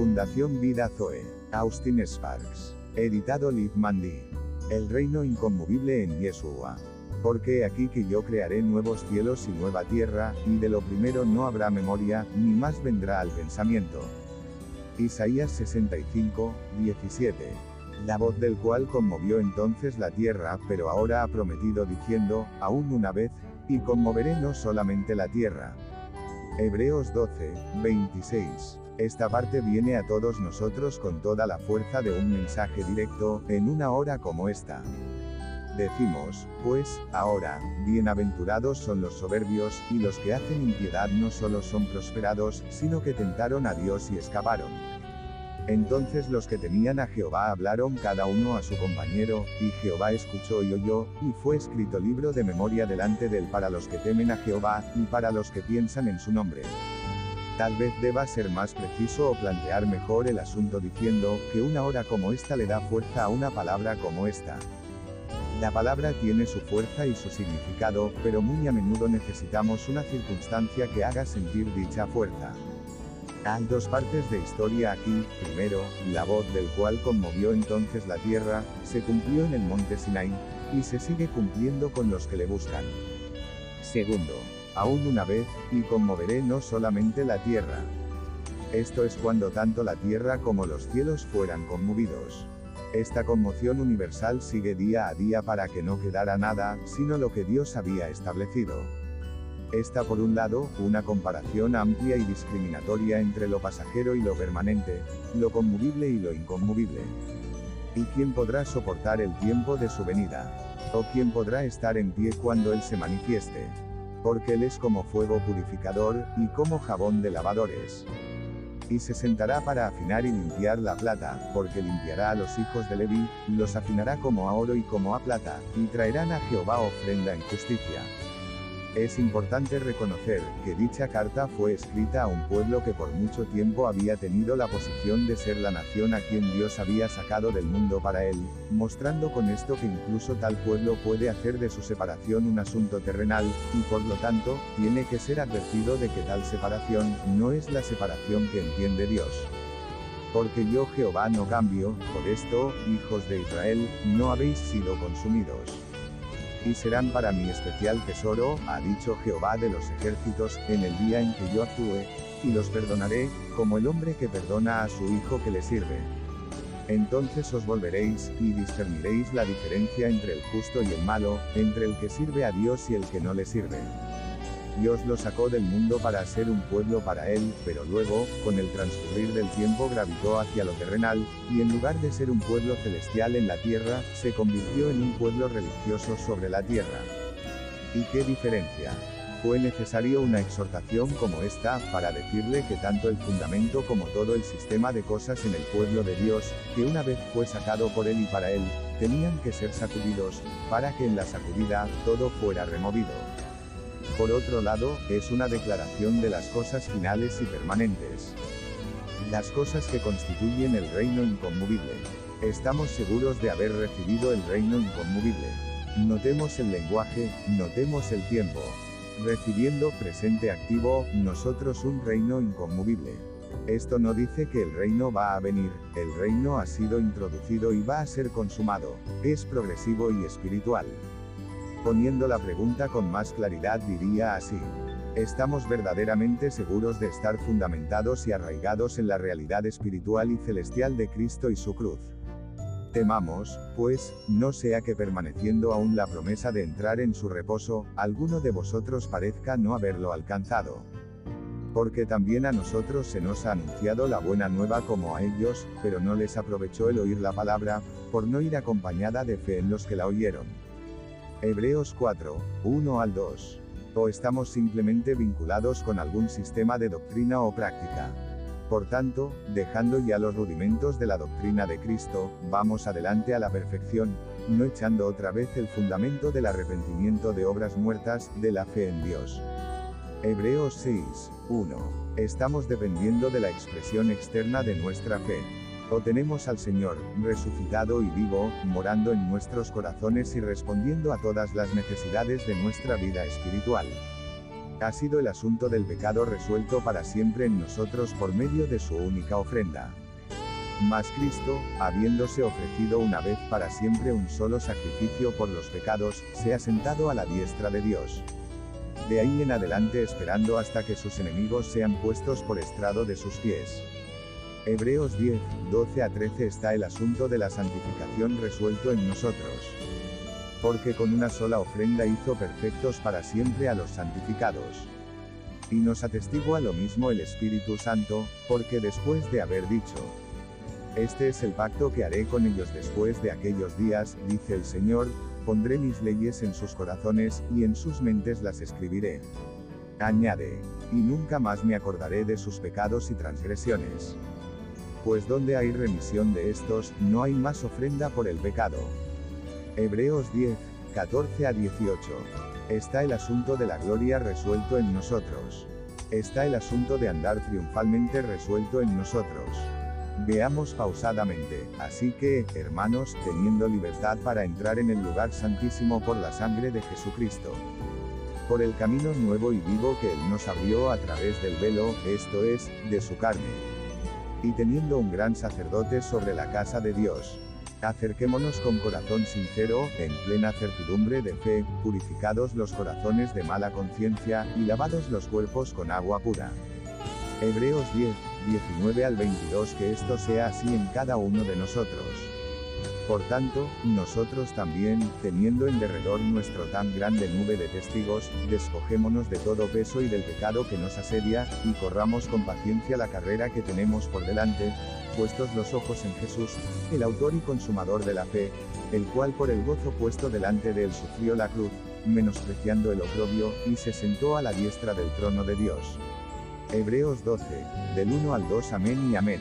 Fundación Vida Zoe. Austin Sparks. Editado Liv Mandy. El reino inconmovible en Yeshua. Porque aquí que yo crearé nuevos cielos y nueva tierra, y de lo primero no habrá memoria, ni más vendrá al pensamiento. Isaías 65, 17. La voz del cual conmovió entonces la tierra, pero ahora ha prometido diciendo, aún una vez, y conmoveré no solamente la tierra. Hebreos 12, 26. Esta parte viene a todos nosotros con toda la fuerza de un mensaje directo, en una hora como esta. Decimos, pues, ahora, bienaventurados son los soberbios, y los que hacen impiedad no solo son prosperados, sino que tentaron a Dios y escaparon. Entonces los que temían a Jehová hablaron cada uno a su compañero, y Jehová escuchó y oyó, y fue escrito libro de memoria delante de él para los que temen a Jehová, y para los que piensan en su nombre. Tal vez deba ser más preciso o plantear mejor el asunto diciendo, que una hora como esta le da fuerza a una palabra como esta. La palabra tiene su fuerza y su significado, pero muy a menudo necesitamos una circunstancia que haga sentir dicha fuerza. Hay dos partes de historia aquí, primero, la voz del cual conmovió entonces la tierra, se cumplió en el monte Sinai, y se sigue cumpliendo con los que le buscan. Segundo, aún una vez, y conmoveré no solamente la tierra. Esto es cuando tanto la tierra como los cielos fueran conmovidos. Esta conmoción universal sigue día a día para que no quedara nada, sino lo que Dios había establecido. Esta por un lado, una comparación amplia y discriminatoria entre lo pasajero y lo permanente, lo conmovible y lo inconmovible. ¿Y quién podrá soportar el tiempo de su venida? ¿O quién podrá estar en pie cuando Él se manifieste? Porque Él es como fuego purificador, y como jabón de lavadores. Y se sentará para afinar y limpiar la plata, porque limpiará a los hijos de Leví, los afinará como a oro y como a plata, y traerán a Jehová ofrenda en justicia. Es importante reconocer que dicha carta fue escrita a un pueblo que por mucho tiempo había tenido la posición de ser la nación a quien Dios había sacado del mundo para él, mostrando con esto que incluso tal pueblo puede hacer de su separación un asunto terrenal, y por lo tanto, tiene que ser advertido de que tal separación no es la separación que entiende Dios. Porque yo Jehová no cambio, por esto, hijos de Israel, no habéis sido consumidos y serán para mi especial tesoro, ha dicho Jehová de los ejércitos, en el día en que yo actúe, y los perdonaré, como el hombre que perdona a su hijo que le sirve. Entonces os volveréis, y discerniréis la diferencia entre el justo y el malo, entre el que sirve a Dios y el que no le sirve. Dios lo sacó del mundo para ser un pueblo para él, pero luego, con el transcurrir del tiempo gravitó hacia lo terrenal, y en lugar de ser un pueblo celestial en la tierra, se convirtió en un pueblo religioso sobre la tierra. ¿Y qué diferencia? Fue necesario una exhortación como esta, para decirle que tanto el fundamento como todo el sistema de cosas en el pueblo de Dios, que una vez fue sacado por él y para él, tenían que ser sacudidos, para que en la sacudida, todo fuera removido. Por otro lado, es una declaración de las cosas finales y permanentes. Las cosas que constituyen el reino inconmovible. Estamos seguros de haber recibido el reino inconmovible. Notemos el lenguaje, notemos el tiempo. Recibiendo presente activo, nosotros un reino inconmovible. Esto no dice que el reino va a venir, el reino ha sido introducido y va a ser consumado, es progresivo y espiritual. Poniendo la pregunta con más claridad diría así. ¿Estamos verdaderamente seguros de estar fundamentados y arraigados en la realidad espiritual y celestial de Cristo y su cruz? Temamos, pues, no sea que permaneciendo aún la promesa de entrar en su reposo, alguno de vosotros parezca no haberlo alcanzado. Porque también a nosotros se nos ha anunciado la buena nueva como a ellos, pero no les aprovechó el oír la palabra, por no ir acompañada de fe en los que la oyeron. Hebreos 4, 1 al 2. O estamos simplemente vinculados con algún sistema de doctrina o práctica. Por tanto, dejando ya los rudimentos de la doctrina de Cristo, vamos adelante a la perfección, no echando otra vez el fundamento del arrepentimiento de obras muertas, de la fe en Dios. Hebreos 6, 1. Estamos dependiendo de la expresión externa de nuestra fe. O tenemos al Señor, resucitado y vivo, morando en nuestros corazones y respondiendo a todas las necesidades de nuestra vida espiritual. Ha sido el asunto del pecado resuelto para siempre en nosotros por medio de su única ofrenda. Mas Cristo, habiéndose ofrecido una vez para siempre un solo sacrificio por los pecados, se ha sentado a la diestra de Dios. De ahí en adelante esperando hasta que sus enemigos sean puestos por estrado de sus pies. Hebreos 10, 12 a 13 está el asunto de la santificación resuelto en nosotros. Porque con una sola ofrenda hizo perfectos para siempre a los santificados. Y nos atestigua lo mismo el Espíritu Santo, porque después de haber dicho, este es el pacto que haré con ellos después de aquellos días, dice el Señor, pondré mis leyes en sus corazones, y en sus mentes las escribiré. Añade, y nunca más me acordaré de sus pecados y transgresiones. Pues donde hay remisión de estos, no hay más ofrenda por el pecado. Hebreos 10, 14 a 18. Está el asunto de la gloria resuelto en nosotros. Está el asunto de andar triunfalmente resuelto en nosotros. Veamos pausadamente, así que, hermanos, teniendo libertad para entrar en el lugar santísimo por la sangre de Jesucristo. Por el camino nuevo y vivo que Él nos abrió a través del velo, esto es, de su carne. Y teniendo un gran sacerdote sobre la casa de Dios. Acerquémonos con corazón sincero, en plena certidumbre de fe, purificados los corazones de mala conciencia, y lavados los cuerpos con agua pura. Hebreos 10, 19 al 22 Que esto sea así en cada uno de nosotros. Por tanto, nosotros también, teniendo en derredor nuestro tan grande nube de testigos, despojémonos de todo peso y del pecado que nos asedia, y corramos con paciencia la carrera que tenemos por delante, puestos los ojos en Jesús, el autor y consumador de la fe, el cual por el gozo puesto delante de él sufrió la cruz, menospreciando el oprobio, y se sentó a la diestra del trono de Dios. Hebreos 12, del 1 al 2 Amén y Amén.